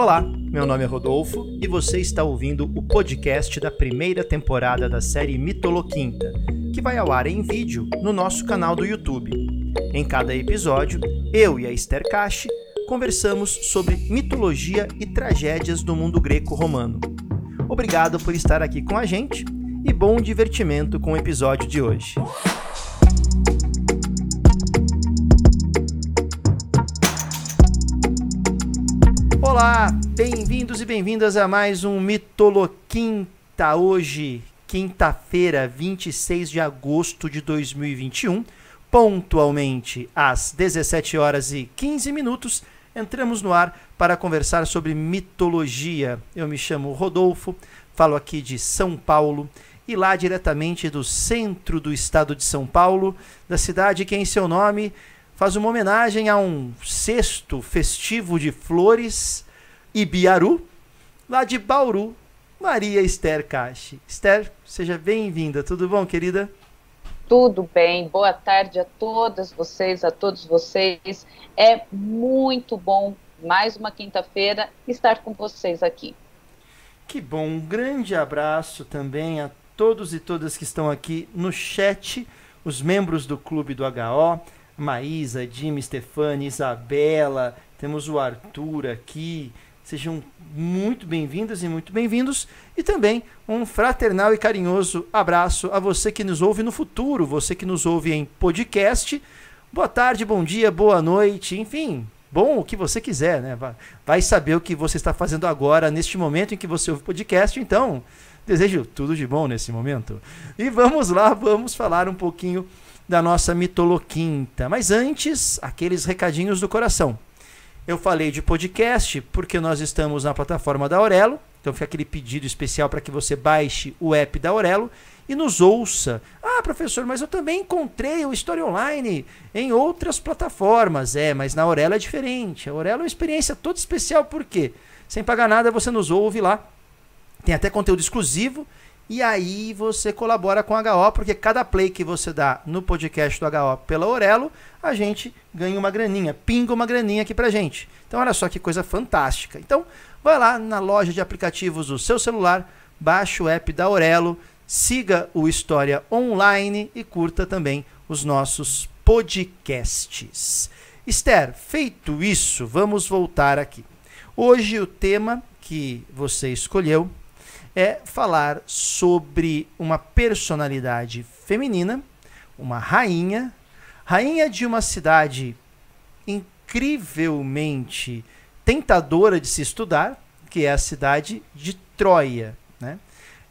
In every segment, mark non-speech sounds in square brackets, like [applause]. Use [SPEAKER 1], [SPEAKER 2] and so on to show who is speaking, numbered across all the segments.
[SPEAKER 1] Olá, meu nome é Rodolfo e você está ouvindo o podcast da primeira temporada da série Mitoloquinta, que vai ao ar em vídeo no nosso canal do YouTube. Em cada episódio, eu e a Esther Cache conversamos sobre mitologia e tragédias do mundo greco-romano. Obrigado por estar aqui com a gente e bom divertimento com o episódio de hoje. Olá, bem-vindos e bem-vindas a mais um Mitoloquinta. Hoje, quinta-feira, 26 de agosto de 2021, pontualmente às 17 horas e 15 minutos, entramos no ar para conversar sobre mitologia. Eu me chamo Rodolfo, falo aqui de São Paulo e lá diretamente do centro do estado de São Paulo, da cidade que em seu nome faz uma homenagem a um cesto festivo de flores Ibiaru, lá de Bauru, Maria Esther Cache. Esther, seja bem-vinda. Tudo bom, querida?
[SPEAKER 2] Tudo bem. Boa tarde a todas vocês, a todos vocês. É muito bom, mais uma quinta-feira, estar com vocês aqui.
[SPEAKER 1] Que bom. Um grande abraço também a todos e todas que estão aqui no chat, os membros do Clube do HO, Maísa, Jimmy, Stefani, Isabela, temos o Arthur aqui, Sejam muito bem-vindas e muito bem-vindos. E também um fraternal e carinhoso abraço a você que nos ouve no futuro, você que nos ouve em podcast. Boa tarde, bom dia, boa noite, enfim, bom o que você quiser, né? Vai saber o que você está fazendo agora, neste momento em que você ouve podcast, então desejo tudo de bom nesse momento. E vamos lá, vamos falar um pouquinho da nossa mitoloquinta. Mas antes, aqueles recadinhos do coração. Eu falei de podcast porque nós estamos na plataforma da Aurelo. Então fica aquele pedido especial para que você baixe o app da Aurelo e nos ouça. Ah, professor, mas eu também encontrei o Story Online em outras plataformas. É, mas na Aurelo é diferente. A Aurelo é uma experiência toda especial, por quê? Sem pagar nada, você nos ouve lá. Tem até conteúdo exclusivo e aí você colabora com a HO, porque cada play que você dá no podcast do HO pela Orelo, a gente ganha uma graninha, pinga uma graninha aqui pra gente. Então olha só que coisa fantástica. Então vai lá na loja de aplicativos do seu celular, baixa o app da Orelo, siga o História Online e curta também os nossos podcasts. Esther, feito isso, vamos voltar aqui. Hoje o tema que você escolheu é falar sobre uma personalidade feminina, uma rainha, rainha de uma cidade incrivelmente tentadora de se estudar, que é a cidade de Troia. Né?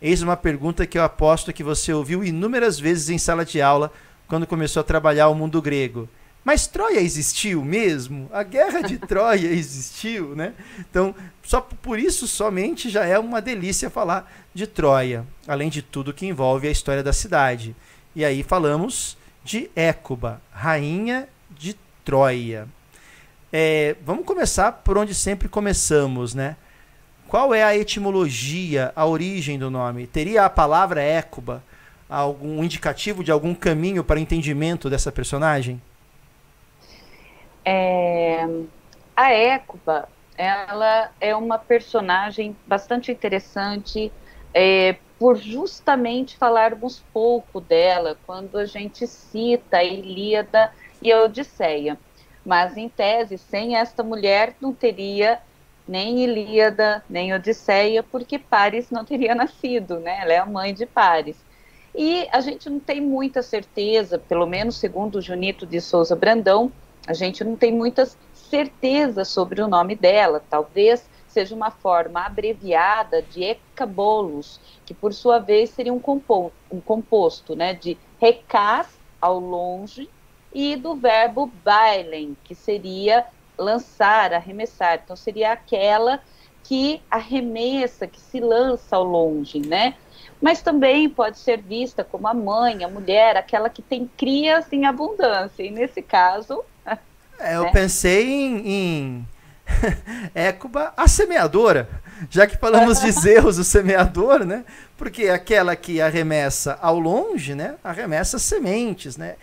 [SPEAKER 1] Eis uma pergunta que eu aposto que você ouviu inúmeras vezes em sala de aula quando começou a trabalhar o mundo grego. Mas Troia existiu mesmo? A guerra de [laughs] Troia existiu, né? Então, só por isso somente já é uma delícia falar de Troia, além de tudo que envolve a história da cidade. E aí falamos de Écuba, rainha de Troia. É, vamos começar por onde sempre começamos, né? Qual é a etimologia, a origem do nome? Teria a palavra Écuba algum indicativo de algum caminho para entendimento dessa personagem?
[SPEAKER 2] É, a Écuba, ela é uma personagem bastante interessante é, por justamente falarmos pouco dela quando a gente cita a Ilíada e a Odisseia. Mas, em tese, sem esta mulher não teria nem Ilíada, nem Odisseia, porque Paris não teria [laughs] nascido, né? Ela é a mãe de Paris. E a gente não tem muita certeza, pelo menos segundo Junito de Souza Brandão, a gente não tem muitas certezas sobre o nome dela, talvez seja uma forma abreviada de ecabolos, que por sua vez seria um, compo um composto né, de recás ao longe e do verbo bailen, que seria lançar, arremessar. Então seria aquela que arremessa, que se lança ao longe, né? Mas também pode ser vista como a mãe, a mulher, aquela que tem crias em abundância. E nesse caso,
[SPEAKER 1] é, eu né? pensei em, em [laughs] Écuba, a semeadora, já que falamos de [laughs] Zeus, o semeador, né? Porque aquela que arremessa ao longe, né? Arremessa sementes, né?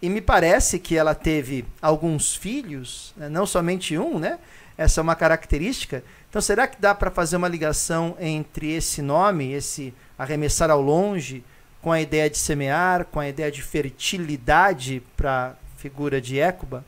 [SPEAKER 1] E me parece que ela teve alguns filhos, né? não somente um, né? essa é uma característica. Então, será que dá para fazer uma ligação entre esse nome, esse arremessar ao longe, com a ideia de semear, com a ideia de fertilidade para a figura de Écuba?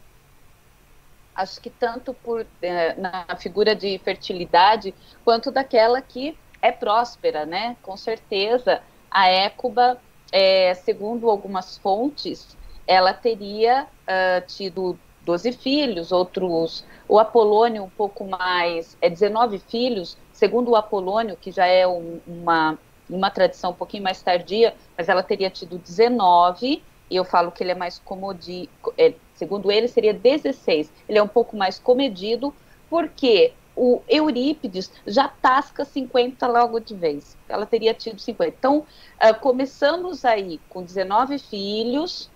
[SPEAKER 2] Acho que tanto por, eh, na figura de fertilidade, quanto daquela que é próspera, né? Com certeza, a Écuba, é, segundo algumas fontes, ela teria uh, tido 12 filhos, outros, o Apolônio um pouco mais, é 19 filhos, segundo o Apolônio, que já é um, uma, uma tradição um pouquinho mais tardia, mas ela teria tido 19, e eu falo que ele é mais comodi, é, segundo ele seria 16, ele é um pouco mais comedido, porque o Eurípides já tasca 50 logo de vez, ela teria tido 50. Então, uh, começamos aí com 19 filhos,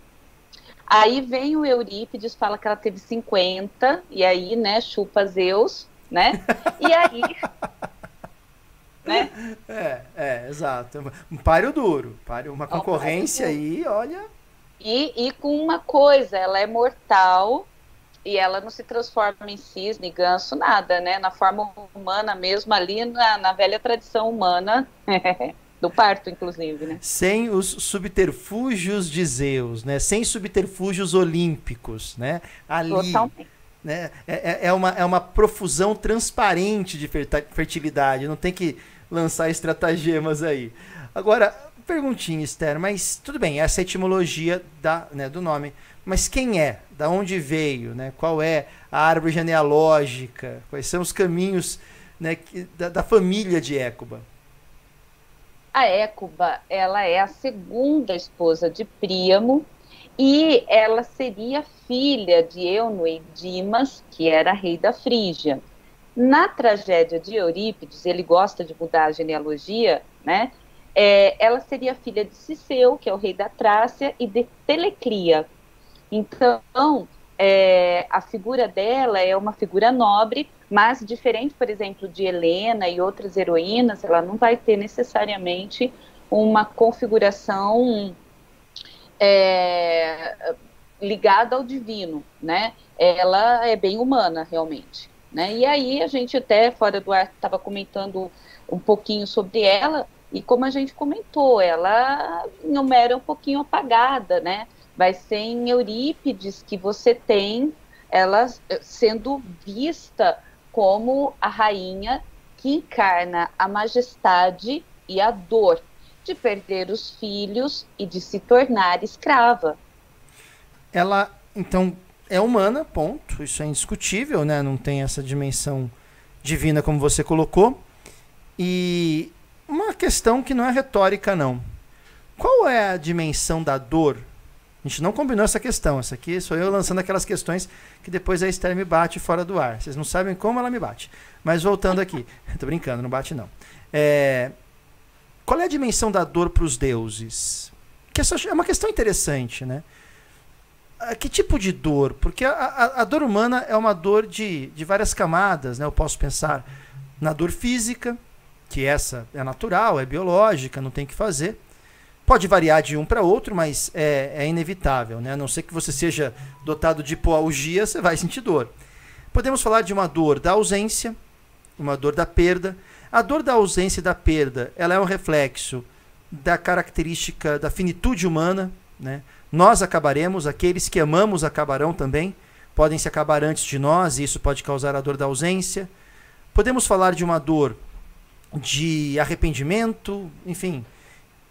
[SPEAKER 2] Aí vem o Eurípides, fala que ela teve 50, e aí, né, chupa Zeus, né? [laughs] E aí.
[SPEAKER 1] né? É, é, exato. Um páreo duro, páreo, uma concorrência aí, olha.
[SPEAKER 2] E, e com uma coisa, ela é mortal e ela não se transforma em cisne, ganso, nada, né? Na forma humana mesmo, ali na, na velha tradição humana. [laughs] Do parto, inclusive, né?
[SPEAKER 1] Sem os subterfúgios de Zeus, né? Sem subterfúgios olímpicos, né? Ali, Totalmente. Né? É, é, é, uma, é uma profusão transparente de fertilidade, não tem que lançar estratagemas aí. Agora, perguntinha, Esther, mas tudo bem, essa é a etimologia da, né, do nome, mas quem é? Da onde veio? Né? Qual é a árvore genealógica? Quais são os caminhos né, da, da família de Écuba?
[SPEAKER 2] A Écuba, ela é a segunda esposa de Príamo e ela seria filha de Euno e Dimas, que era rei da Frígia. Na tragédia de Eurípides, ele gosta de mudar a genealogia, né? É, ela seria filha de Ciceu, que é o rei da Trácia, e de Teleclia. Então, é, a figura dela é uma figura nobre, mas diferente, por exemplo, de Helena e outras heroínas, ela não vai ter necessariamente uma configuração é, ligada ao divino, né? Ela é bem humana, realmente. Né? E aí a gente até, fora do ar, estava comentando um pouquinho sobre ela, e como a gente comentou, ela em Homero é um pouquinho apagada, né? Vai ser em Eurípides que você tem ela sendo vista como a rainha que encarna a majestade e a dor de perder os filhos e de se tornar escrava.
[SPEAKER 1] Ela, então, é humana, ponto. Isso é indiscutível, né? Não tem essa dimensão divina como você colocou. E uma questão que não é retórica, não. Qual é a dimensão da dor a gente não combinou essa questão. Essa aqui sou eu lançando aquelas questões que depois a Esther me bate fora do ar. Vocês não sabem como ela me bate. Mas voltando aqui. [laughs] Tô brincando, não bate não. É, qual é a dimensão da dor para os deuses? Que essa é uma questão interessante, né? Ah, que tipo de dor? Porque a, a, a dor humana é uma dor de, de várias camadas, né? Eu posso pensar na dor física, que essa é natural, é biológica, não tem que fazer. Pode variar de um para outro, mas é, é, inevitável, né? A não ser que você seja dotado de hipoalgia, você vai sentir dor. Podemos falar de uma dor da ausência, uma dor da perda. A dor da ausência e da perda, ela é um reflexo da característica da finitude humana, né? Nós acabaremos, aqueles que amamos acabarão também, podem se acabar antes de nós, e isso pode causar a dor da ausência. Podemos falar de uma dor de arrependimento, enfim,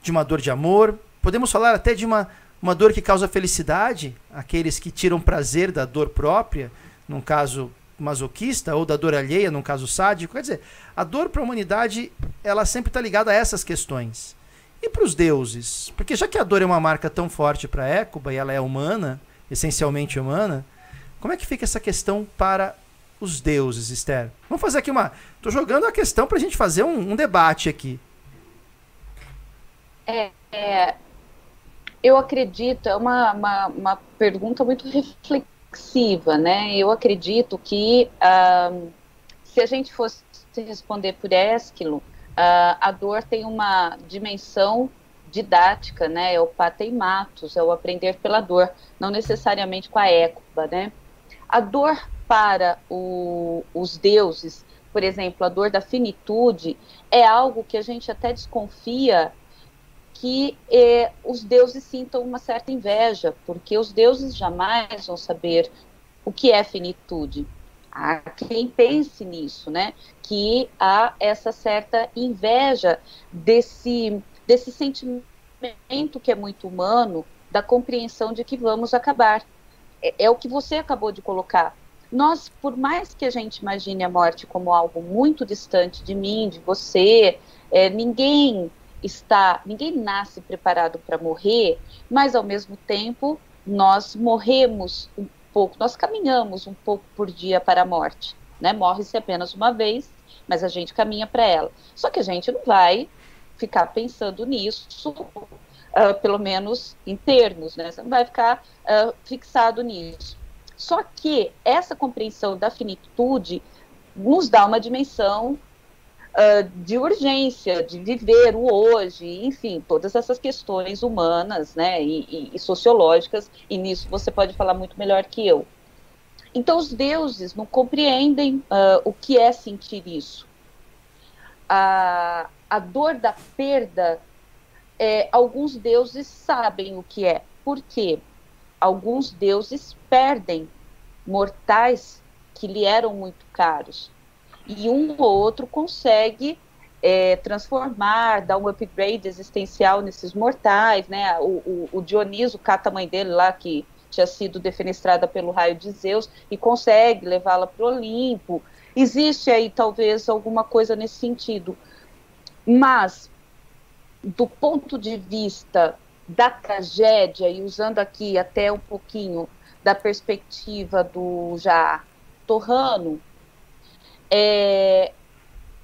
[SPEAKER 1] de uma dor de amor, podemos falar até de uma, uma dor que causa felicidade, aqueles que tiram prazer da dor própria, num caso masoquista, ou da dor alheia, num caso sádico. Quer dizer, a dor para a humanidade, ela sempre está ligada a essas questões. E para os deuses? Porque já que a dor é uma marca tão forte para Écuba e ela é humana, essencialmente humana, como é que fica essa questão para os deuses, Esther? Vamos fazer aqui uma. Estou jogando a questão para a gente fazer um, um debate aqui.
[SPEAKER 2] É, é, eu acredito, é uma, uma, uma, pergunta muito reflexiva, né? Eu acredito que uh, se a gente fosse responder por Ésquilo, uh, a dor tem uma dimensão didática, né? É o pateimatos, é o aprender pela dor, não necessariamente com a écuba, né? A dor para o, os deuses, por exemplo, a dor da finitude, é algo que a gente até desconfia que eh, os deuses sintam uma certa inveja, porque os deuses jamais vão saber o que é finitude. Há quem pense nisso, né? Que há essa certa inveja desse, desse sentimento que é muito humano, da compreensão de que vamos acabar. É, é o que você acabou de colocar. Nós, por mais que a gente imagine a morte como algo muito distante de mim, de você, é, ninguém está, ninguém nasce preparado para morrer, mas ao mesmo tempo nós morremos um pouco, nós caminhamos um pouco por dia para a morte, né? Morre-se apenas uma vez, mas a gente caminha para ela. Só que a gente não vai ficar pensando nisso, uh, pelo menos em termos, né? Você não vai ficar uh, fixado nisso. Só que essa compreensão da finitude nos dá uma dimensão uh, de urgência, de viver o hoje, enfim, todas essas questões humanas né, e, e, e sociológicas, e nisso você pode falar muito melhor que eu. Então, os deuses não compreendem uh, o que é sentir isso. A, a dor da perda, é, alguns deuses sabem o que é. Por quê? Alguns deuses perdem mortais que lhe eram muito caros e um ou outro consegue é, transformar, dar um upgrade existencial nesses mortais, né? O, o, o Dioniso cata a mãe dele lá, que tinha sido defenestrada pelo raio de Zeus, e consegue levá-la para o Olimpo. Existe aí talvez alguma coisa nesse sentido. Mas, do ponto de vista da tragédia, e usando aqui até um pouquinho da perspectiva do já Torrano, é,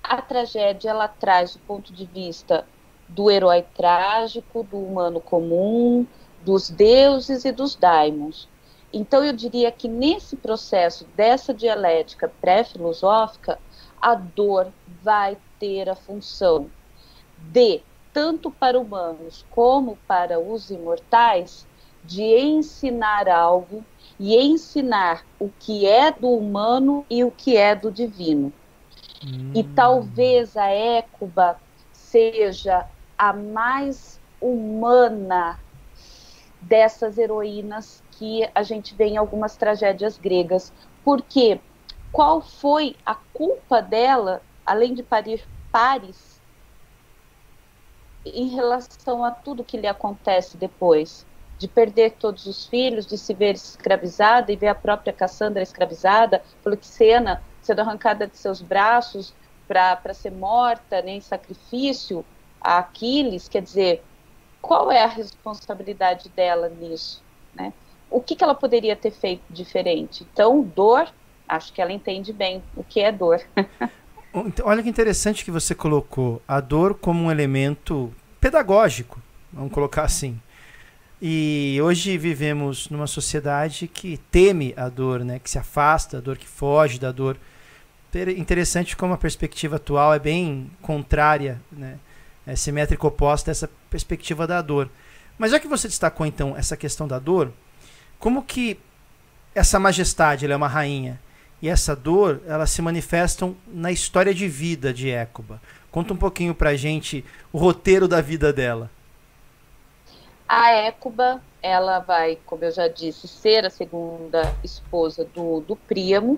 [SPEAKER 2] a tragédia ela traz o ponto de vista do herói trágico, do humano comum, dos deuses e dos daimons. Então eu diria que nesse processo dessa dialética pré-filosófica, a dor vai ter a função de, tanto para humanos como para os imortais, de ensinar algo e ensinar o que é do humano e o que é do divino. Hum. E talvez a Écuba seja a mais humana dessas heroínas que a gente vê em algumas tragédias gregas. Porque qual foi a culpa dela, além de parir pares, em relação a tudo que lhe acontece depois? de perder todos os filhos, de se ver escravizada e ver a própria Cassandra escravizada, Polixena sendo arrancada de seus braços para ser morta né, em sacrifício a Aquiles, quer dizer, qual é a responsabilidade dela nisso? Né? O que, que ela poderia ter feito diferente? Então, dor, acho que ela entende bem o que é dor. [laughs]
[SPEAKER 1] Então, olha que interessante que você colocou a dor como um elemento pedagógico, vamos colocar assim. E hoje vivemos numa sociedade que teme a dor, né? que se afasta da dor, que foge da dor. Interessante como a perspectiva atual é bem contrária, né? é simétrica oposta a essa perspectiva da dor. Mas já que você destacou então essa questão da dor, como que essa majestade ela é uma rainha e essa dor elas se manifestam na história de vida de Écuba? Conta um pouquinho pra gente o roteiro da vida dela.
[SPEAKER 2] A Écuba, ela vai, como eu já disse, ser a segunda esposa do, do Príamo,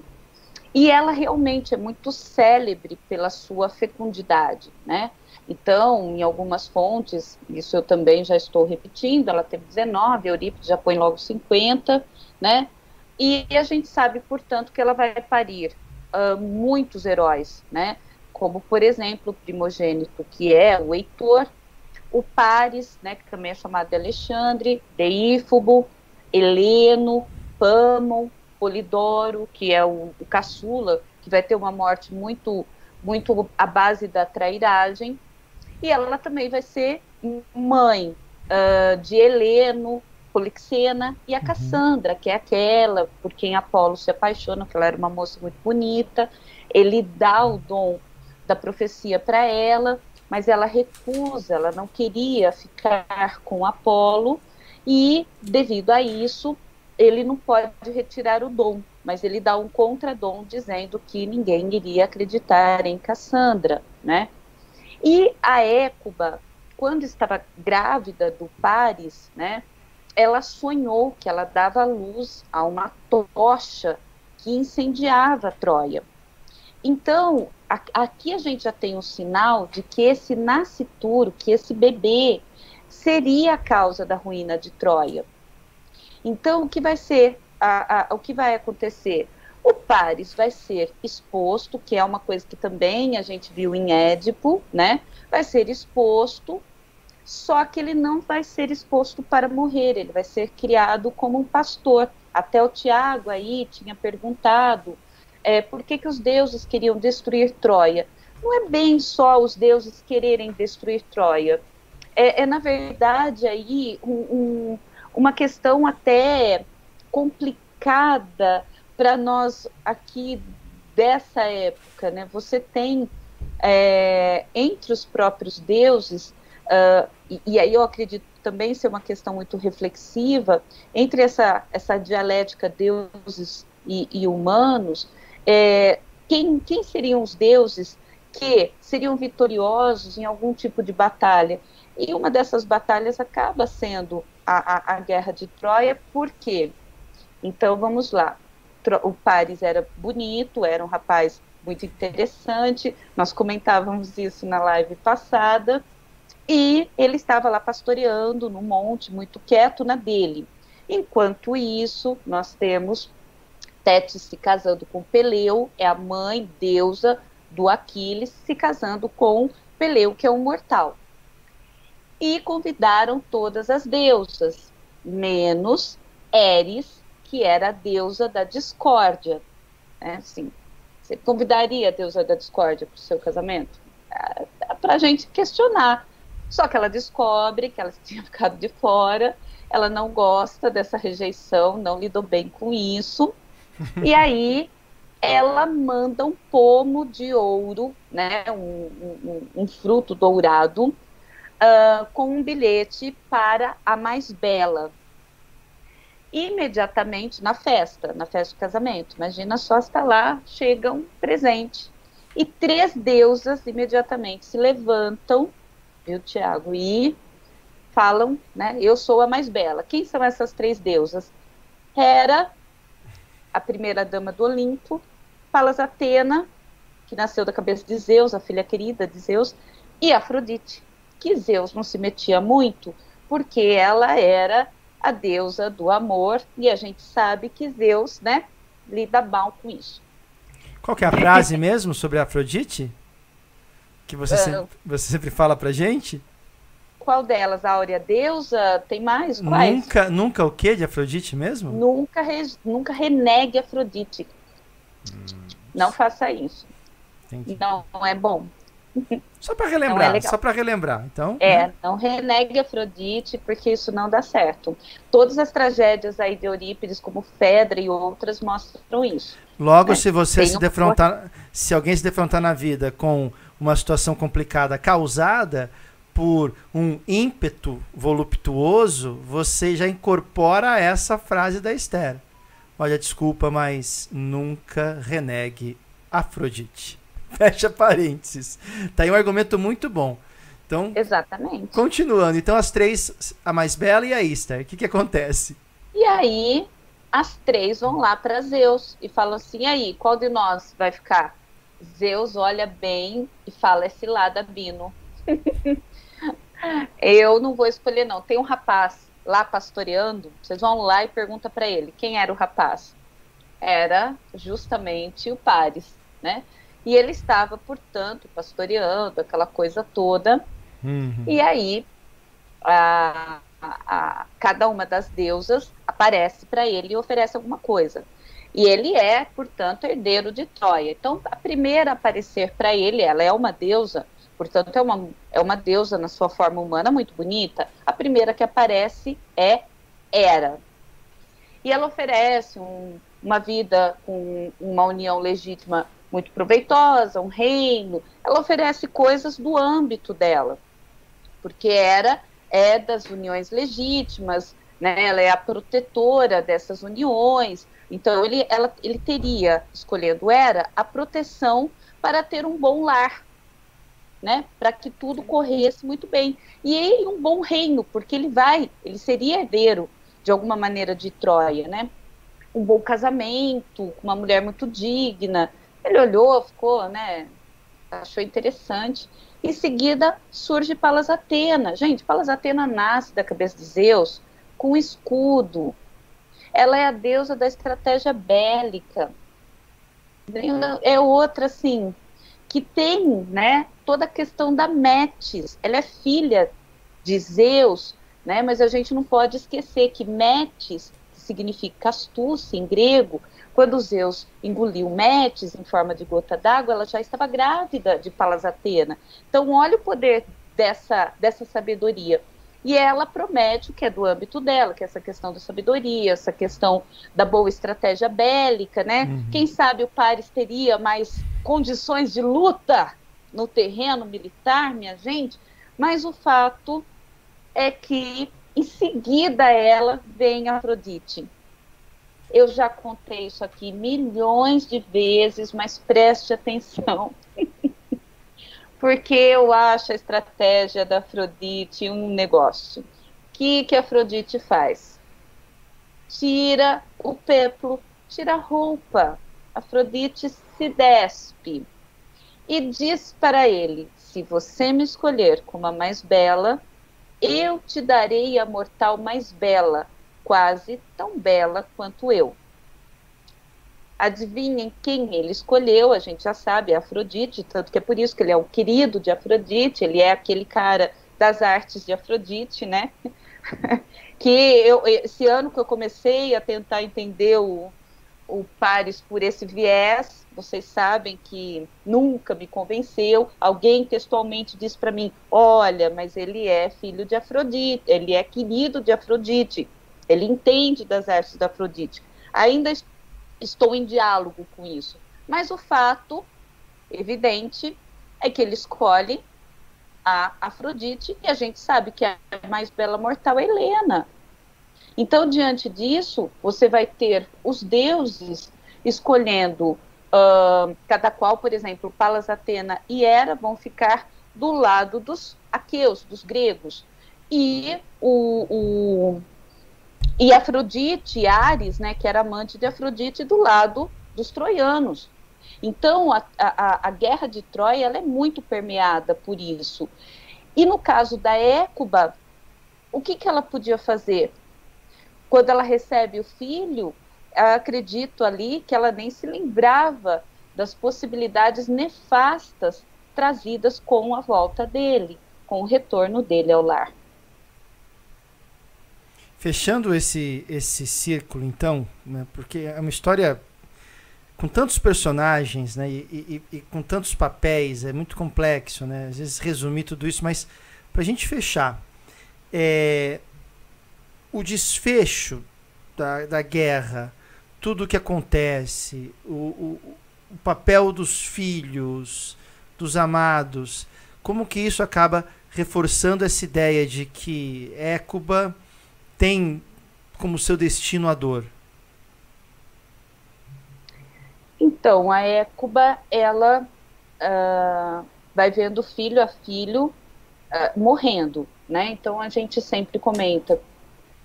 [SPEAKER 2] e ela realmente é muito célebre pela sua fecundidade, né? Então, em algumas fontes, isso eu também já estou repetindo, ela teve 19, Eurípides já põe logo 50, né? E a gente sabe, portanto, que ela vai parir uh, muitos heróis, né? Como, por exemplo, o primogênito, que é o Heitor, o Paris, né, que também é chamado de Alexandre, Deífobo, Heleno, Pamon, Polidoro, que é o, o caçula, que vai ter uma morte muito, muito à base da trairagem, e ela também vai ser mãe uh, de Heleno, Polixena e a uhum. Cassandra, que é aquela por quem Apolo se apaixona, que ela era uma moça muito bonita. Ele dá o dom da profecia para ela, mas ela recusa, ela não queria ficar com Apolo e, devido a isso, ele não pode retirar o dom. mas ele dá um contradom dizendo que ninguém iria acreditar em Cassandra, né? E a Écuba, quando estava grávida do Paris, né, ela sonhou que ela dava luz a uma tocha que incendiava Troia. Então, a, aqui a gente já tem um sinal de que esse nascituro, que esse bebê, seria a causa da ruína de Troia. Então, o que vai ser, a, a, o que vai acontecer? O Paris vai ser exposto, que é uma coisa que também a gente viu em Édipo, né? Vai ser exposto, só que ele não vai ser exposto para morrer, ele vai ser criado como um pastor. Até o Tiago aí tinha perguntado é, por que, que os deuses queriam destruir Troia. Não é bem só os deuses quererem destruir Troia. É, é na verdade aí um, um, uma questão até complicada para nós aqui dessa época, né? Você tem é, entre os próprios deuses, uh, e, e, aí eu acredito também ser uma questão muito reflexiva, entre essa, essa dialética deuses e, e humanos, é, quem, quem seriam os deuses que seriam vitoriosos em algum tipo de batalha? E uma dessas batalhas acaba sendo a, a, a guerra de Troia, por quê? Então vamos lá o Paris era bonito, era um rapaz muito interessante, nós comentávamos isso na live passada, e ele estava lá pastoreando no monte, muito quieto na dele. Enquanto isso, nós temos Tétis se casando com Peleu, é a mãe deusa do Aquiles, se casando com Peleu, que é um mortal. E convidaram todas as deusas, menos Eris, que era a deusa da discórdia. Né? Assim, você convidaria a deusa da discórdia para o seu casamento? É, para a gente questionar. Só que ela descobre que ela [laughs] tinha ficado de fora, ela não gosta dessa rejeição, não lidou bem com isso. e aí ela manda um pomo de ouro, né, um, um, um fruto dourado, uh, com um bilhete para a mais bela, imediatamente na festa, na festa de casamento. Imagina só está lá, chega um presente. E três deusas imediatamente se levantam, viu, Tiago, e falam, né? Eu sou a mais bela. Quem são essas três deusas? Hera, a primeira dama do Olimpo, Palas Atena, que nasceu da cabeça de Zeus, a filha querida de Zeus, e Afrodite, que Zeus não se metia muito, porque ela era a deusa do amor, e a gente sabe que Zeus, né, lida mal com isso.
[SPEAKER 1] Qual que é a frase mesmo sobre Afrodite? Que você, uh, sempre, você sempre fala pra gente?
[SPEAKER 2] Qual delas? A Áurea Deusa? Tem mais? Quais?
[SPEAKER 1] Nunca, nunca o que de Afrodite mesmo?
[SPEAKER 2] Nunca, re, nunca renegue Afrodite. Hum. Não faça isso. Entendi. Não, é bom.
[SPEAKER 1] Só para relembrar, é só para relembrar. Então,
[SPEAKER 2] é, né? não renegue Afrodite, porque isso não dá certo. Todas as tragédias aí de Eurípides, como Fedra e outras, mostram isso.
[SPEAKER 1] Logo, né? se você Tem se defrontar, se alguém se defrontar na vida com uma situação complicada causada por um ímpeto voluptuoso, você já incorpora essa frase da Esther. Olha, desculpa, mas nunca renegue Afrodite. [laughs] Fecha parênteses. Tá aí um argumento muito bom. Então,
[SPEAKER 2] Exatamente.
[SPEAKER 1] Continuando, então as três, a mais bela e a Esther, o que, que acontece?
[SPEAKER 2] E aí, as três vão lá para Zeus e falam assim: e aí, qual de nós vai ficar? Zeus olha bem e fala: esse lá da Bino. [laughs] Eu não vou escolher, não. Tem um rapaz lá pastoreando, vocês vão lá e pergunta para ele quem era o rapaz. Era justamente o Paris, né? E ele estava, portanto, pastoreando, aquela coisa toda. Uhum. E aí, a, a, a, cada uma das deusas aparece para ele e oferece alguma coisa. E ele é, portanto, herdeiro de Troia. Então, a primeira a aparecer para ele, ela é uma deusa, portanto, é uma, é uma deusa na sua forma humana muito bonita. A primeira que aparece é Hera. E ela oferece um, uma vida com uma união legítima muito proveitosa, um reino. Ela oferece coisas do âmbito dela, porque era é das uniões legítimas, né? Ela é a protetora dessas uniões, Então ele, ela, ele teria escolhendo era a proteção para ter um bom lar, né? Para que tudo corresse muito bem e ele um bom reino, porque ele vai, ele seria herdeiro de alguma maneira de Troia, né? Um bom casamento, com uma mulher muito digna. Ele olhou, ficou, né? Achou interessante. Em seguida surge Palas Atena. Gente, Palas Atena nasce da cabeça de Zeus com escudo. Ela é a deusa da estratégia bélica. É outra, assim, que tem, né, toda a questão da Metis. Ela é filha de Zeus, né, mas a gente não pode esquecer que Metis, que significa astúcia em grego, quando Zeus engoliu Metis em forma de gota d'água, ela já estava grávida de Palas Atena. Então, olha o poder dessa, dessa sabedoria. E ela promete o que é do âmbito dela, que é essa questão da sabedoria, essa questão da boa estratégia bélica, né? Uhum. Quem sabe o Paris teria mais condições de luta no terreno militar, minha gente, mas o fato é que em seguida ela vem Afrodite. Eu já contei isso aqui milhões de vezes, mas preste atenção. Porque eu acho a estratégia da Afrodite um negócio. O que, que a Afrodite faz? Tira o peplo, tira a roupa. Afrodite se despe e diz para ele: Se você me escolher como a mais bela, eu te darei a mortal mais bela, quase tão bela quanto eu. Adivinhem quem ele escolheu, a gente já sabe, é Afrodite, tanto que é por isso que ele é o querido de Afrodite, ele é aquele cara das artes de Afrodite, né? [laughs] que eu, esse ano que eu comecei a tentar entender o, o Paris por esse viés, vocês sabem que nunca me convenceu. Alguém textualmente disse para mim: olha, mas ele é filho de Afrodite, ele é querido de Afrodite, ele entende das artes da Afrodite. Ainda estou em diálogo com isso. Mas o fato evidente é que ele escolhe a Afrodite e a gente sabe que a mais bela mortal é Helena. Então, diante disso, você vai ter os deuses escolhendo, uh, cada qual, por exemplo, Palas Atena e Hera vão ficar do lado dos aqueus, dos gregos. E o, o e Afrodite, Ares, né, que era amante de Afrodite, do lado dos troianos. Então, a, a, a guerra de Troia ela é muito permeada por isso. E no caso da Écuba, o que, que ela podia fazer? Quando ela recebe o filho, acredito ali que ela nem se lembrava das possibilidades nefastas trazidas com a volta dele, com o retorno dele ao lar.
[SPEAKER 1] Fechando esse, esse círculo, então, né, porque é uma história com tantos personagens né, e, e, e, com tantos papéis, é muito complexo, né, às vezes resumir tudo isso, mas para a gente fechar, é, o desfecho da, da guerra, tudo o que acontece, o, o, o papel dos filhos, dos amados, como que isso acaba reforçando essa ideia de que Écuba tem como seu destino a dor?
[SPEAKER 2] Então, a Écuba, ela uh, vai vendo filho a filho uh, morrendo, né? Então, a gente sempre comenta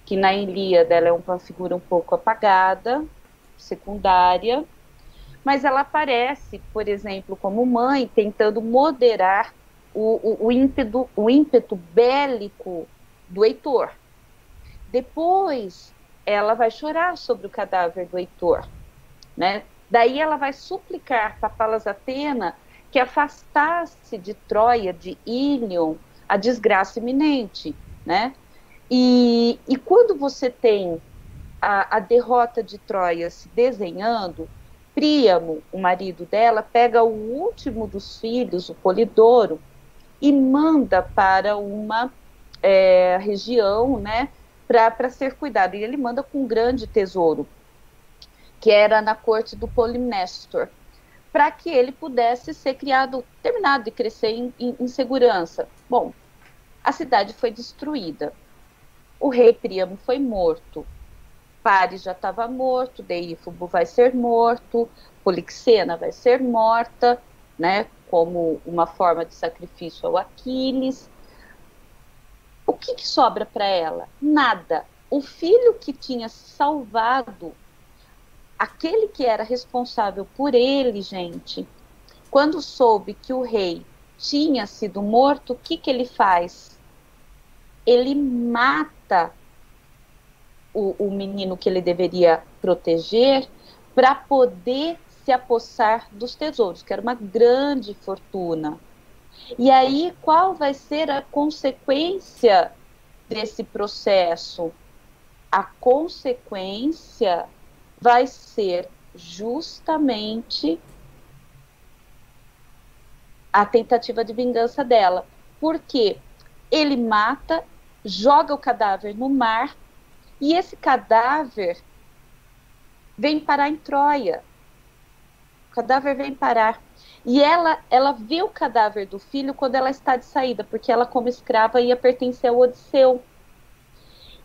[SPEAKER 2] que na Ilíada ela é uma figura um pouco apagada, secundária, mas ela aparece, por exemplo, como mãe, tentando moderar o, o, o, ímpeto, o ímpeto bélico do Heitor. Depois, ela vai chorar sobre o cadáver do Heitor, né? Daí ela vai suplicar para Palas Atena que afastasse de Troia, de Ilion, a desgraça iminente, né? E, e quando você tem a, a derrota de Troia se desenhando, Príamo, o marido dela, pega o último dos filhos, o Polidoro, e manda para uma é, região, né, para ser cuidado. E ele manda com um grande tesouro, que era na corte do Polimnestor, para que ele pudesse ser criado, terminado de crescer em, em, em segurança. Bom, a cidade foi destruída. O rei Príamo foi morto. Paris já estava morto, Deífobo vai ser morto, Polixena vai ser morta, né, como uma forma de sacrifício ao Aquiles. O que, que sobra para ela? Nada. O filho que tinha salvado, aquele que era responsável por ele, gente, quando soube que o rei tinha sido morto, o que, que ele faz? Ele mata o, o menino que ele deveria proteger para poder se apossar dos tesouros, que era uma grande fortuna. E aí, qual vai ser a consequência desse processo? A consequência vai ser justamente a tentativa de vingança dela. Porque ele mata, joga o cadáver no mar, e esse cadáver vem parar em Troia. O cadáver vem parar. E ela, ela vê o cadáver do filho quando ela está de saída, porque ela, como escrava, ia pertencer ao Odisseu.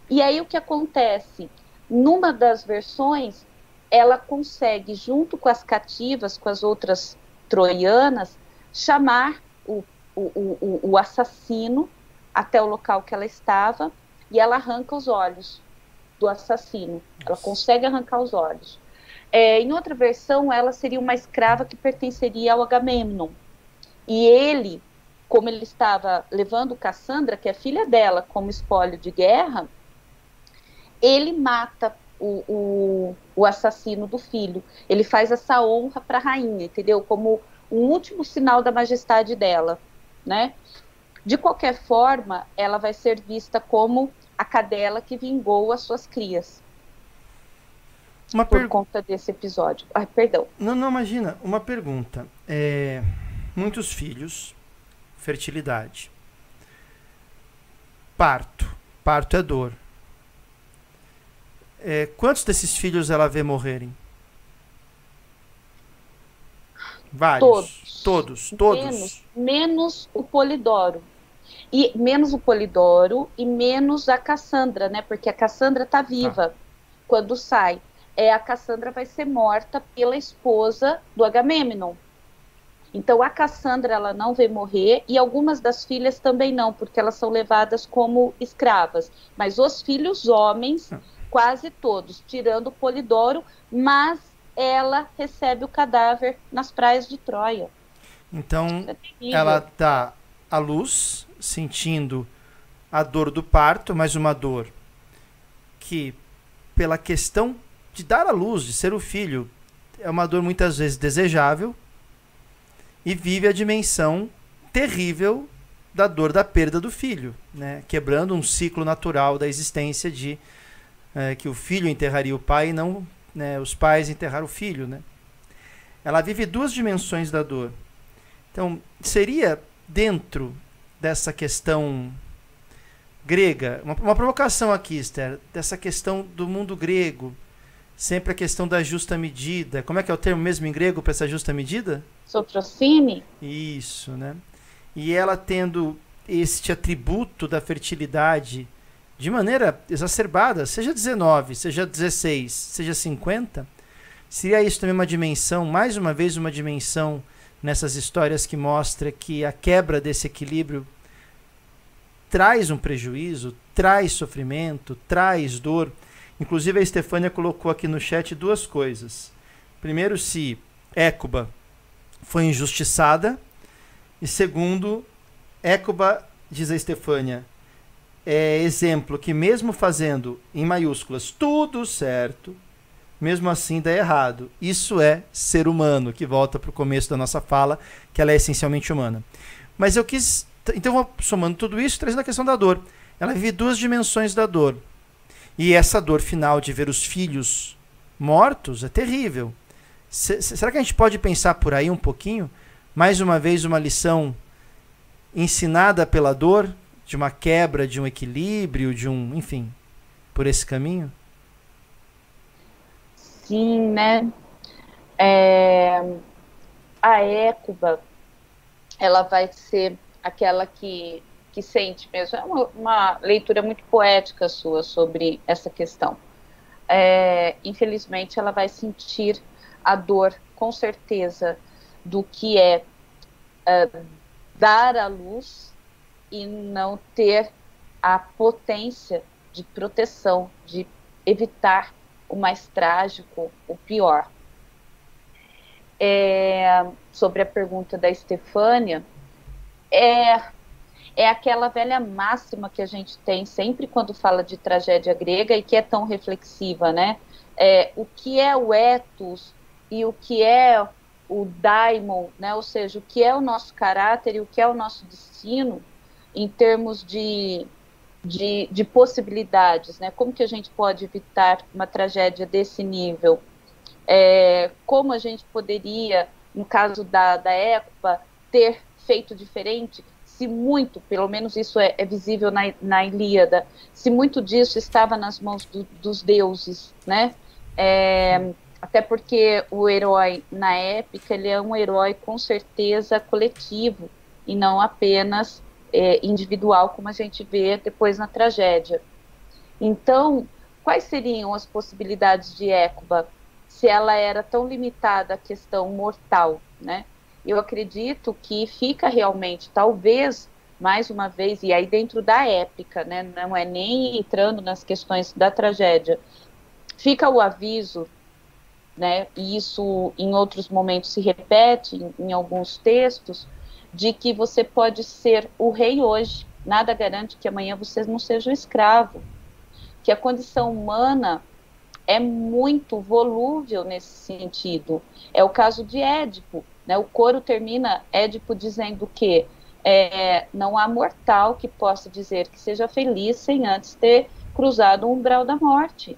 [SPEAKER 2] E aí o que acontece? Numa das versões, ela consegue, junto com as cativas, com as outras troianas, chamar o, o, o, o assassino até o local que ela estava e ela arranca os olhos do assassino. Ela consegue arrancar os olhos. É, em outra versão, ela seria uma escrava que pertenceria ao Agamemnon. E ele, como ele estava levando Cassandra, que é filha dela, como espólio de guerra, ele mata o, o, o assassino do filho. Ele faz essa honra para a rainha, entendeu? Como um último sinal da majestade dela, né? De qualquer forma, ela vai ser vista como a cadela que vingou as suas crias. Uma por per... conta desse episódio. Ai, perdão.
[SPEAKER 1] Não, não, imagina. Uma pergunta. É, muitos filhos, fertilidade. Parto. Parto é dor. É, quantos desses filhos ela vê morrerem? Vários. Todos. Todos. Todos.
[SPEAKER 2] Menos, menos o Polidoro. E menos o Polidoro e menos a Cassandra, né? Porque a Cassandra está viva ah. quando sai. É, a Cassandra vai ser morta pela esposa do Agamemnon. Então a Cassandra ela não vê morrer e algumas das filhas também não, porque elas são levadas como escravas. Mas os filhos homens, ah. quase todos, tirando o Polidoro, mas ela recebe o cadáver nas praias de Troia.
[SPEAKER 1] Então é ela dá a luz sentindo a dor do parto, mas uma dor que, pela questão de dar à luz, de ser o filho, é uma dor muitas vezes desejável e vive a dimensão terrível da dor da perda do filho, né? quebrando um ciclo natural da existência de é, que o filho enterraria o pai e não né, os pais enterrar o filho. Né? Ela vive duas dimensões da dor. Então, seria dentro dessa questão grega, uma, uma provocação aqui, Esther, dessa questão do mundo grego, sempre a questão da justa medida. Como é que é o termo mesmo em grego para essa justa medida?
[SPEAKER 2] Sotrocine.
[SPEAKER 1] Isso, né? E ela tendo este atributo da fertilidade de maneira exacerbada, seja 19, seja 16, seja 50, seria isso também uma dimensão, mais uma vez uma dimensão nessas histórias que mostra que a quebra desse equilíbrio traz um prejuízo, traz sofrimento, traz dor. Inclusive a Estefânia colocou aqui no chat duas coisas. Primeiro, se Écuba foi injustiçada, e segundo, Écuba, diz a Estefânia, é exemplo que mesmo fazendo em maiúsculas tudo certo, mesmo assim dá errado. Isso é ser humano, que volta para o começo da nossa fala, que ela é essencialmente humana. Mas eu quis então, somando tudo isso, trazendo a questão da dor. Ela vive duas dimensões da dor. E essa dor final de ver os filhos mortos é terrível. C será que a gente pode pensar por aí um pouquinho? Mais uma vez, uma lição ensinada pela dor, de uma quebra, de um equilíbrio, de um. Enfim, por esse caminho?
[SPEAKER 2] Sim, né? É... A Écuba, ela vai ser aquela que, que sente mesmo. É uma, uma leitura muito poética sua sobre essa questão. é, infelizmente, ela vai sentir a dor, com certeza, do que é uh, dar à luz e não ter a potência de proteção, de evitar o mais trágico, o pior. É, sobre a pergunta da Estefânia, é, é aquela velha máxima que a gente tem sempre quando fala de tragédia grega e que é tão reflexiva, né? É, o que é o ethos e o que é o daimon, né? Ou seja, o que é o nosso caráter e o que é o nosso destino em termos de, de, de possibilidades, né? Como que a gente pode evitar uma tragédia desse nível? É, como a gente poderia, no caso da, da Ecopa, ter feito diferente? Se muito, pelo menos isso é, é visível na, na Ilíada, se muito disso estava nas mãos do, dos deuses, né? É, até porque o herói na épica ele é um herói com certeza coletivo e não apenas é, individual como a gente vê depois na tragédia. Então, quais seriam as possibilidades de Écuba se ela era tão limitada à questão mortal, né? Eu acredito que fica realmente, talvez, mais uma vez, e aí dentro da épica, né? Não é nem entrando nas questões da tragédia, fica o aviso né, e isso em outros momentos se repete em, em alguns textos, de que você pode ser o rei hoje, nada garante que amanhã você não seja um escravo, que a condição humana é muito volúvel nesse sentido. É o caso de Édipo, né? O coro termina Édipo dizendo que é, não há mortal que possa dizer que seja feliz sem antes ter cruzado o umbral da morte.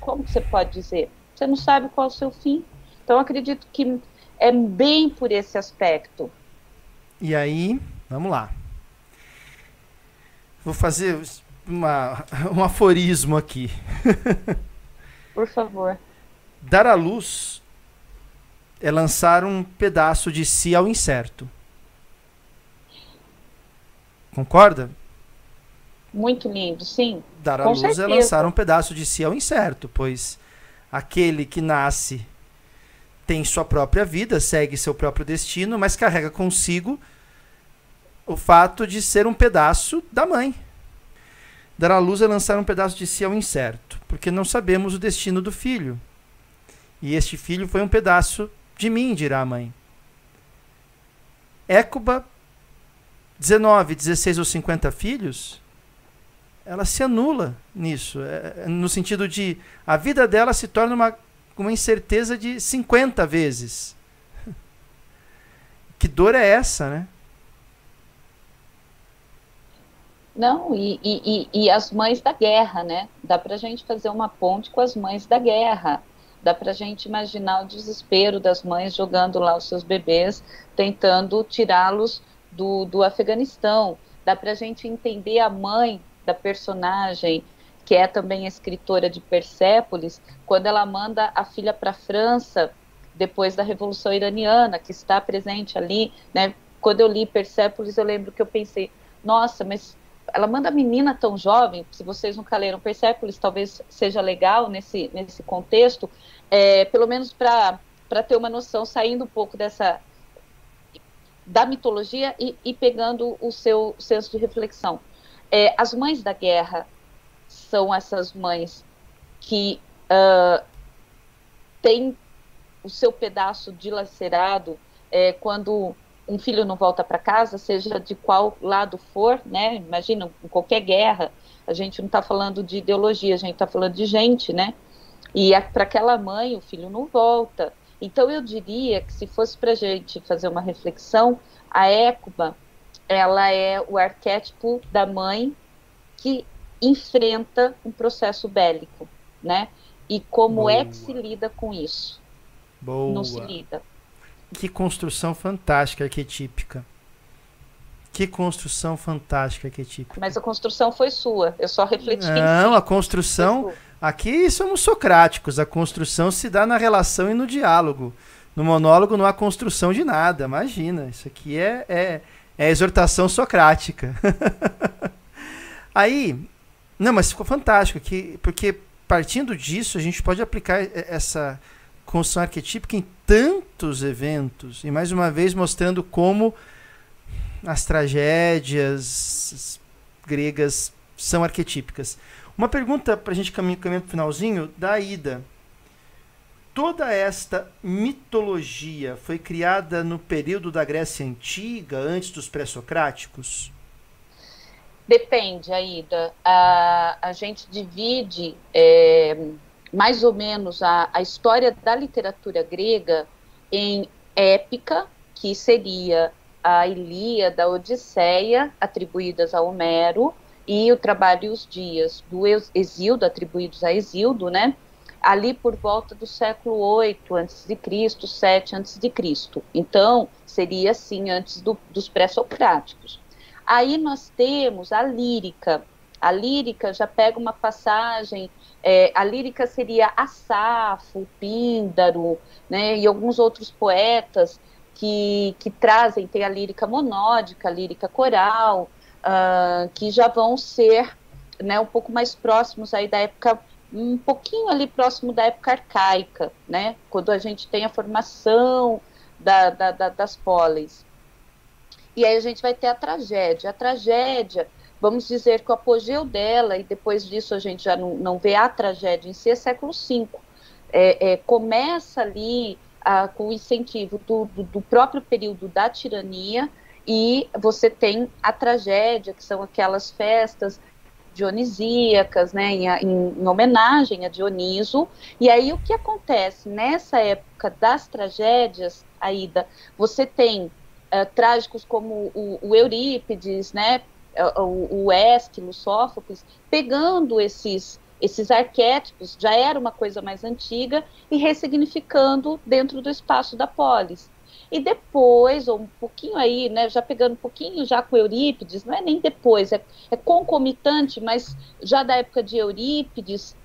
[SPEAKER 2] Como você pode dizer? você não sabe qual é o seu fim. Então, acredito que é bem por esse aspecto.
[SPEAKER 1] E aí, vamos lá. Vou fazer uma, [laughs] um aforismo aqui. [laughs]
[SPEAKER 2] Por favor.
[SPEAKER 1] Dar à luz é lançar um pedaço de si ao incerto. Concorda?
[SPEAKER 2] Muito lindo, sim.
[SPEAKER 1] Dar à luz certeza. é lançar um pedaço de si ao incerto, pois aquele que nasce tem sua própria vida, segue seu próprio destino, mas carrega consigo o fato de ser um pedaço da mãe. Dar à luz é lançar um pedaço de si ao incerto, porque não sabemos o destino do filho. E este filho foi um pedaço de mim, dirá a mãe. Écuba, 19, 16 ou 50 filhos, ela se anula nisso, é, é, no sentido de a vida dela se torna uma, uma incerteza de 50 vezes. [laughs] Que dor é essa, né?
[SPEAKER 2] Não, e, e, e, as mães da guerra, né? Dá para a gente fazer uma ponte com as mães da guerra. Dá para a gente imaginar o desespero das mães jogando lá os seus bebês, tentando tirá-los do, do Afeganistão. Dá para a gente entender a mãe da personagem, que é também escritora de Persépolis, quando ela manda a filha para a França depois da Revolução Iraniana, que está presente ali, né? Quando eu li Persépolis, eu lembro que eu pensei, nossa, mas ela manda a menina tão jovem, se vocês nunca leram Persépolis, talvez seja legal nesse, nesse contexto, é, pelo menos para ter uma noção, saindo um pouco dessa da mitologia e, e pegando o seu senso de reflexão. É, as mães da guerra são essas mães que uh, têm o seu pedaço dilacerado é, quando um filho não volta para casa, seja de qual lado for, né? Imagina, em qualquer guerra, a gente não está falando de ideologia, a gente está falando de gente, né? E para aquela mãe, o filho não volta. Então, eu diria que se fosse para a gente fazer uma reflexão, a Écuba ela é o arquétipo da mãe que enfrenta um processo bélico, né? E como Boa. é que se lida com isso?
[SPEAKER 1] Boa.
[SPEAKER 2] Não se lida.
[SPEAKER 1] Que construção fantástica, arquetípica. Que construção fantástica, arquetípica.
[SPEAKER 2] Mas a construção foi sua, eu só refleti.
[SPEAKER 1] Não, a construção. Aqui somos socráticos, a construção se dá na relação e no diálogo. No monólogo não há construção de nada, imagina. Isso aqui é, é é exortação socrática. [laughs] Aí, não, mas ficou fantástico, que, porque partindo disso, a gente pode aplicar essa construção arquetípica em tantos eventos, e mais uma vez mostrando como as tragédias gregas são arquetípicas. Uma pergunta para a gente caminhar para o finalzinho, da Ida. Toda esta mitologia foi criada no período da Grécia Antiga, antes dos pré-socráticos?
[SPEAKER 2] Depende, Aida. A, a gente divide é, mais ou menos a, a história da literatura grega em épica, que seria a Ilíada, a Odisseia, atribuídas a Homero, e o Trabalho e os Dias, do Exildo, atribuídos a Exildo, né? ali por volta do século 8 a.C., 7 a.C. Então, seria assim antes do, dos pré-socráticos. Aí nós temos a lírica. A lírica já pega uma passagem, é, a lírica seria Asafo, Píndaro, né, e alguns outros poetas que, que trazem, tem a lírica monódica, a lírica coral, uh, que já vão ser né, um pouco mais próximos aí da época, um pouquinho ali próximo da época arcaica, né, quando a gente tem a formação da, da, da, das póleis. E aí a gente vai ter a tragédia. A tragédia, vamos dizer que o apogeu dela, e depois disso a gente já não, não vê a tragédia em si, é século V. É, é, começa ali a, com o incentivo do, do, do, próprio período da tirania, e você tem a tragédia, que são aquelas festas dionisíacas, né, em, em, em homenagem a Dioniso. E aí o que acontece nessa época das tragédias, Aida, você tem uh, trágicos como o, o, Eurípides, né, o, o Ésquilo, Sófocles, pegando esses esses arquétipos, já era uma coisa mais antiga, e ressignificando dentro do espaço da polis. E depois, ou um pouquinho aí, né, já pegando um pouquinho já com Eurípides, não é nem depois, é, é concomitante, mas já da época de Eurípides,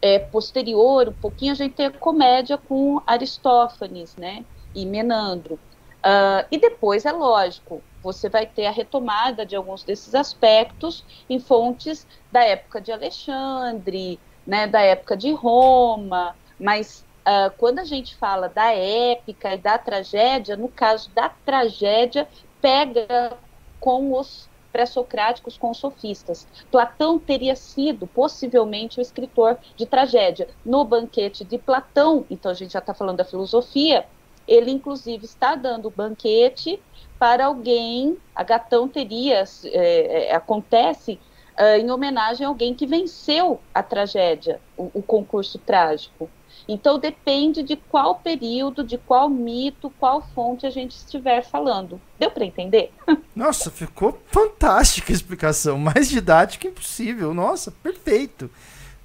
[SPEAKER 2] é, posterior, um pouquinho, a gente tem a comédia com Aristófanes, né, e Menandro. Uh, e depois, é lógico, você vai ter a retomada de alguns desses aspectos em fontes da época de Alexandre, né, da época de Roma, mas uh, quando a gente fala da épica e da tragédia, no caso da tragédia, pega com os pré-socráticos com os sofistas. Platão teria sido possivelmente o escritor de tragédia. No banquete de Platão, então a gente já está falando da filosofia, ele, inclusive, está dando banquete para alguém. A Gatão teria, é, é, acontece é, em homenagem a alguém que venceu a tragédia, o, o concurso trágico. Então depende de qual período, de qual mito, qual fonte a gente estiver falando. Deu para entender? [laughs]
[SPEAKER 1] Nossa, ficou fantástica a explicação, mais didática impossível. Nossa, perfeito,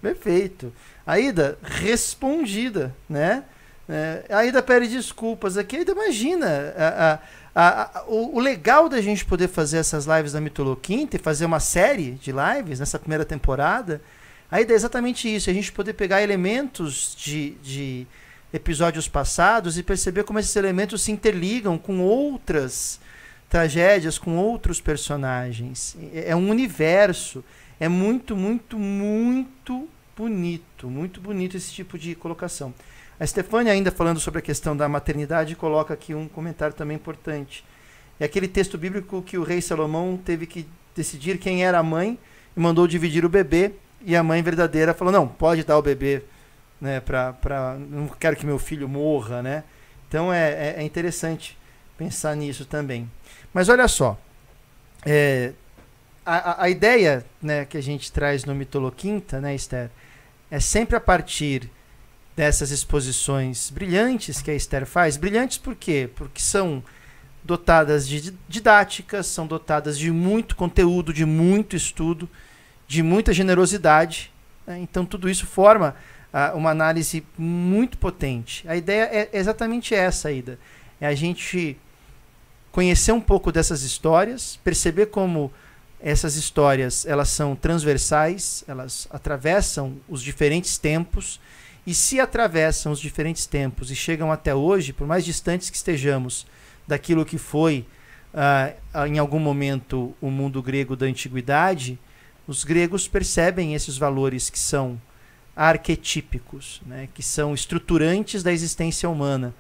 [SPEAKER 1] perfeito. Aida, respondida, né? É, a Ida pede desculpas aqui. Aida, imagina. A, a, a, o, o, legal da gente poder fazer essas lives da Mitoloquinta e fazer uma série de lives nessa primeira temporada, a ideia é exatamente isso: a gente poder pegar elementos de, de episódios passados e perceber como esses elementos se interligam com outras tragédias, com outros personagens. É, é um universo. É muito, muito, muito bonito. Muito bonito esse tipo de colocação. A Stefania, ainda falando sobre a questão da maternidade, coloca aqui um comentário também importante. É aquele texto bíblico que o rei Salomão teve que decidir quem era a mãe e mandou dividir o bebê, e a mãe verdadeira falou: não, pode dar o bebê, né, pra, pra, não quero que meu filho morra, né? Então é, é, é interessante pensar nisso também. Mas olha só, é, a, a ideia né, que a gente traz no Mitoloquinta, né, Esther, é sempre a partir dessas exposições brilhantes que a Esther faz. Brilhantes por quê? Porque são dotadas de didáticas, são dotadas de muito conteúdo, de muito estudo, de muita generosidade. Né? Então, tudo isso forma uh, uma análise muito potente. A ideia é exatamente essa, Ida. É a gente conhecer um pouco dessas histórias, perceber como essas histórias elas são transversais, elas atravessam os diferentes tempos e se atravessam os diferentes tempos e chegam até hoje, por mais distantes que estejamos daquilo que foi uh, em algum momento o mundo grego da antiguidade, os gregos percebem esses valores que são arquetípicos, né, que são estruturantes da existência humana.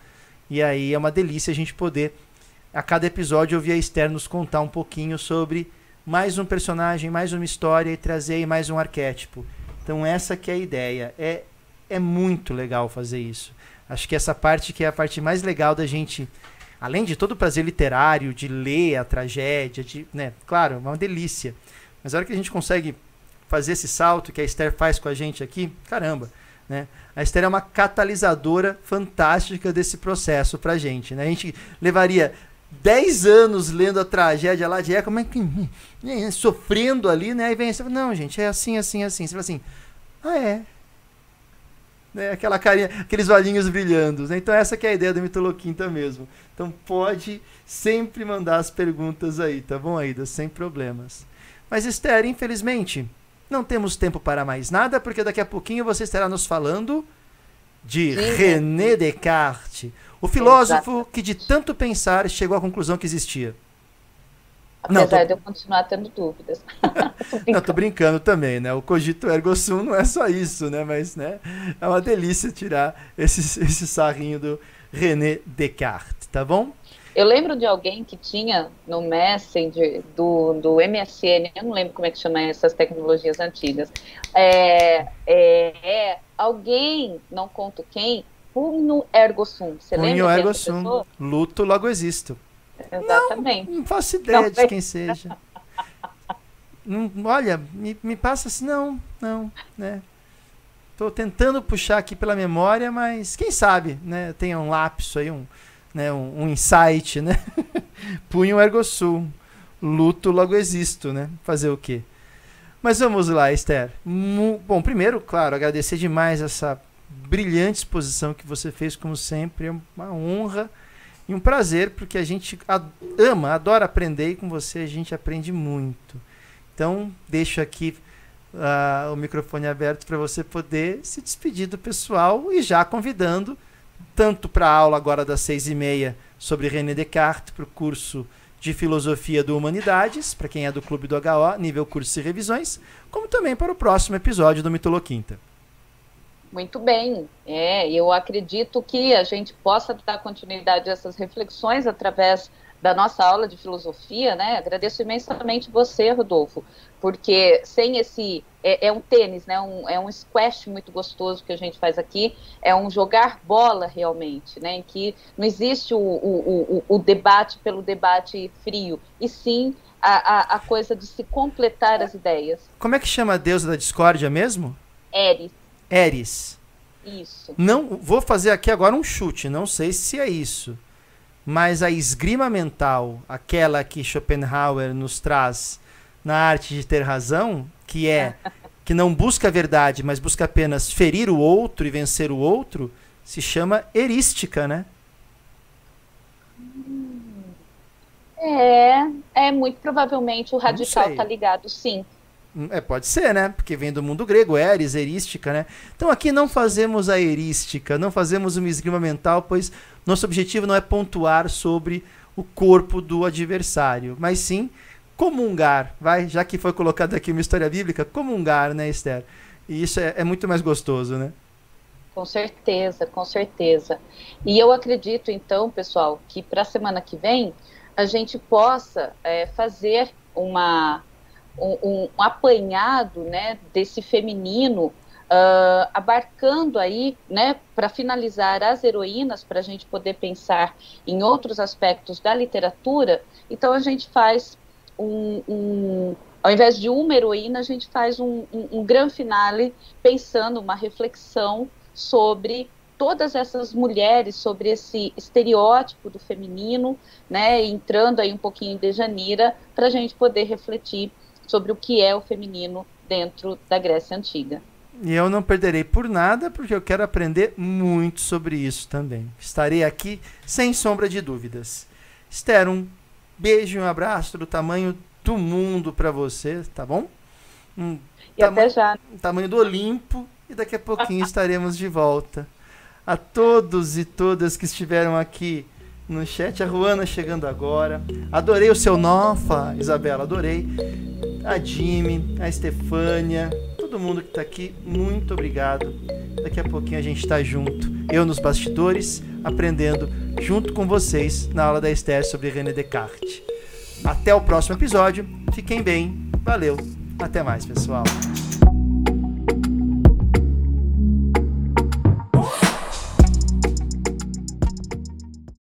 [SPEAKER 1] E aí é uma delícia a gente poder, a cada episódio, ouvir a Esther nos contar um pouquinho sobre mais um personagem, mais uma história e trazer mais um arquétipo. Então essa que é a ideia. É, é muito legal fazer isso. Acho que essa parte que é a parte mais legal da gente, além de todo o prazer literário, de ler a tragédia, de, né, claro, é uma delícia. Mas a hora que a gente consegue fazer esse salto que a Esther faz com a gente aqui, caramba, né? A Esther é uma catalisadora fantástica desse processo pra gente, né? A gente levaria 10 anos lendo a tragédia lá de Eco, mas que, né, sofrendo ali, né? Aí vem você não, gente, é assim, assim, assim. Você fala assim, ah, é. Né? Aquela carinha, aqueles olhinhos brilhando. Né? Então essa que é a ideia do Mitoloquinta mesmo. Então pode sempre mandar as perguntas aí, tá bom, Aida? Sem problemas. Mas Esther, infelizmente, não temos tempo para mais nada, porque daqui a pouquinho você estará nos falando de Sim. René Descartes, o filósofo Exato. que de tanto pensar chegou à conclusão que existia.
[SPEAKER 2] Apesar não, tô... de eu continuar tendo dúvidas. [laughs]
[SPEAKER 1] tô [laughs] não, tô brincando também, né? O cogito ergo sum não é só isso, né? Mas, né? É uma delícia tirar esse, [laughs] esse sarrinho do René Descartes, tá bom?
[SPEAKER 2] Eu lembro de alguém que tinha no Messenger do, do MSN, eu não lembro como é que chama essas tecnologias antigas. É, é, é alguém, não conto quem, punho ergo sum. Você punho lembra ergo sum.
[SPEAKER 1] Luto, logo existo.
[SPEAKER 2] Exatamente.
[SPEAKER 1] Não, não faço ideia não, de quem seja. não, olha, me, me passa assim, não, não, né? Estou tentando puxar aqui pela memória, mas quem sabe, né? Tenha um lapso aí, um, né, um, um insight, né? [laughs] Punho ergo sum, luto logo existo, né? Fazer o quê? Mas vamos lá, Esther. Bom, primeiro, claro, agradecer demais essa brilhante exposição que você fez, como sempre. É uma honra e um prazer, porque a gente ama, adora aprender e com você a gente aprende muito. Então, deixo aqui uh, o microfone aberto para você poder se despedir do pessoal e já convidando tanto para a aula agora das seis e meia sobre René Descartes, para o curso de Filosofia do Humanidades, para quem é do Clube do HO, nível cursos e revisões, como também para o próximo episódio do Mitoloquinta.
[SPEAKER 2] Muito bem, é, eu acredito que a gente possa dar continuidade a essas reflexões através da nossa aula de filosofia, né? Agradeço imensamente você, Rodolfo, porque sem esse é, é, um tênis, né? Um, é um squash muito gostoso que a gente faz aqui, é um jogar bola realmente, né? Em que não existe o, o, o, o debate pelo debate frio, e sim a, a, a, coisa de se completar as ideias.
[SPEAKER 1] Como é que chama a deusa da discórdia mesmo?
[SPEAKER 2] Eris.
[SPEAKER 1] Eris.
[SPEAKER 2] Isso.
[SPEAKER 1] Não, vou fazer aqui agora um chute, não sei se é isso. Mas a esgrima mental, aquela que Schopenhauer nos traz na arte de ter razão, que é [laughs] que não busca a verdade, mas busca apenas ferir o outro e vencer o outro, se chama erística, né?
[SPEAKER 2] É, é muito provavelmente o radical está ligado, sim.
[SPEAKER 1] Hum, é, pode ser, né? Porque vem do mundo grego, eris, erística, né? Então aqui não fazemos a erística, não fazemos uma esgrima mental, pois nosso objetivo não é pontuar sobre o corpo do adversário, mas sim comungar, vai, já que foi colocado aqui uma história bíblica, comungar, né, Esther? E isso é, é muito mais gostoso, né?
[SPEAKER 2] Com certeza, com certeza. E eu acredito, então, pessoal, que para a semana que vem a gente possa é, fazer uma, um, um, apanhado né, desse feminino, uh, abarcando aí, né, para finalizar as heroínas, para a gente poder pensar em outros aspectos da literatura. Então a gente faz um, um, ao invés de uma heroína, a gente faz um, um, um grande finale pensando uma reflexão sobre todas essas mulheres, sobre esse estereótipo do feminino, né, entrando aí um pouquinho de Janira, para a gente poder refletir sobre o que é o feminino dentro da Grécia Antiga.
[SPEAKER 1] E eu não perderei por nada, porque eu quero aprender muito sobre isso também. Estarei aqui sem sombra de dúvidas. Esther, um beijo e um abraço do tamanho do mundo para você, tá bom?
[SPEAKER 2] Um e até já.
[SPEAKER 1] Tamanho do Olimpo e daqui a pouquinho [laughs] estaremos de volta. A todos e todas que estiveram aqui no chat, a Ruana chegando agora. Adorei o seu Nofa, Isabela, adorei. A Jimmy, a Estefânia, todo mundo que está aqui, muito obrigado. Daqui a pouquinho a gente está junto, eu nos bastidores, aprendendo junto com vocês na aula da Esther sobre René Descartes. Até o próximo episódio, fiquem bem, valeu, até mais pessoal.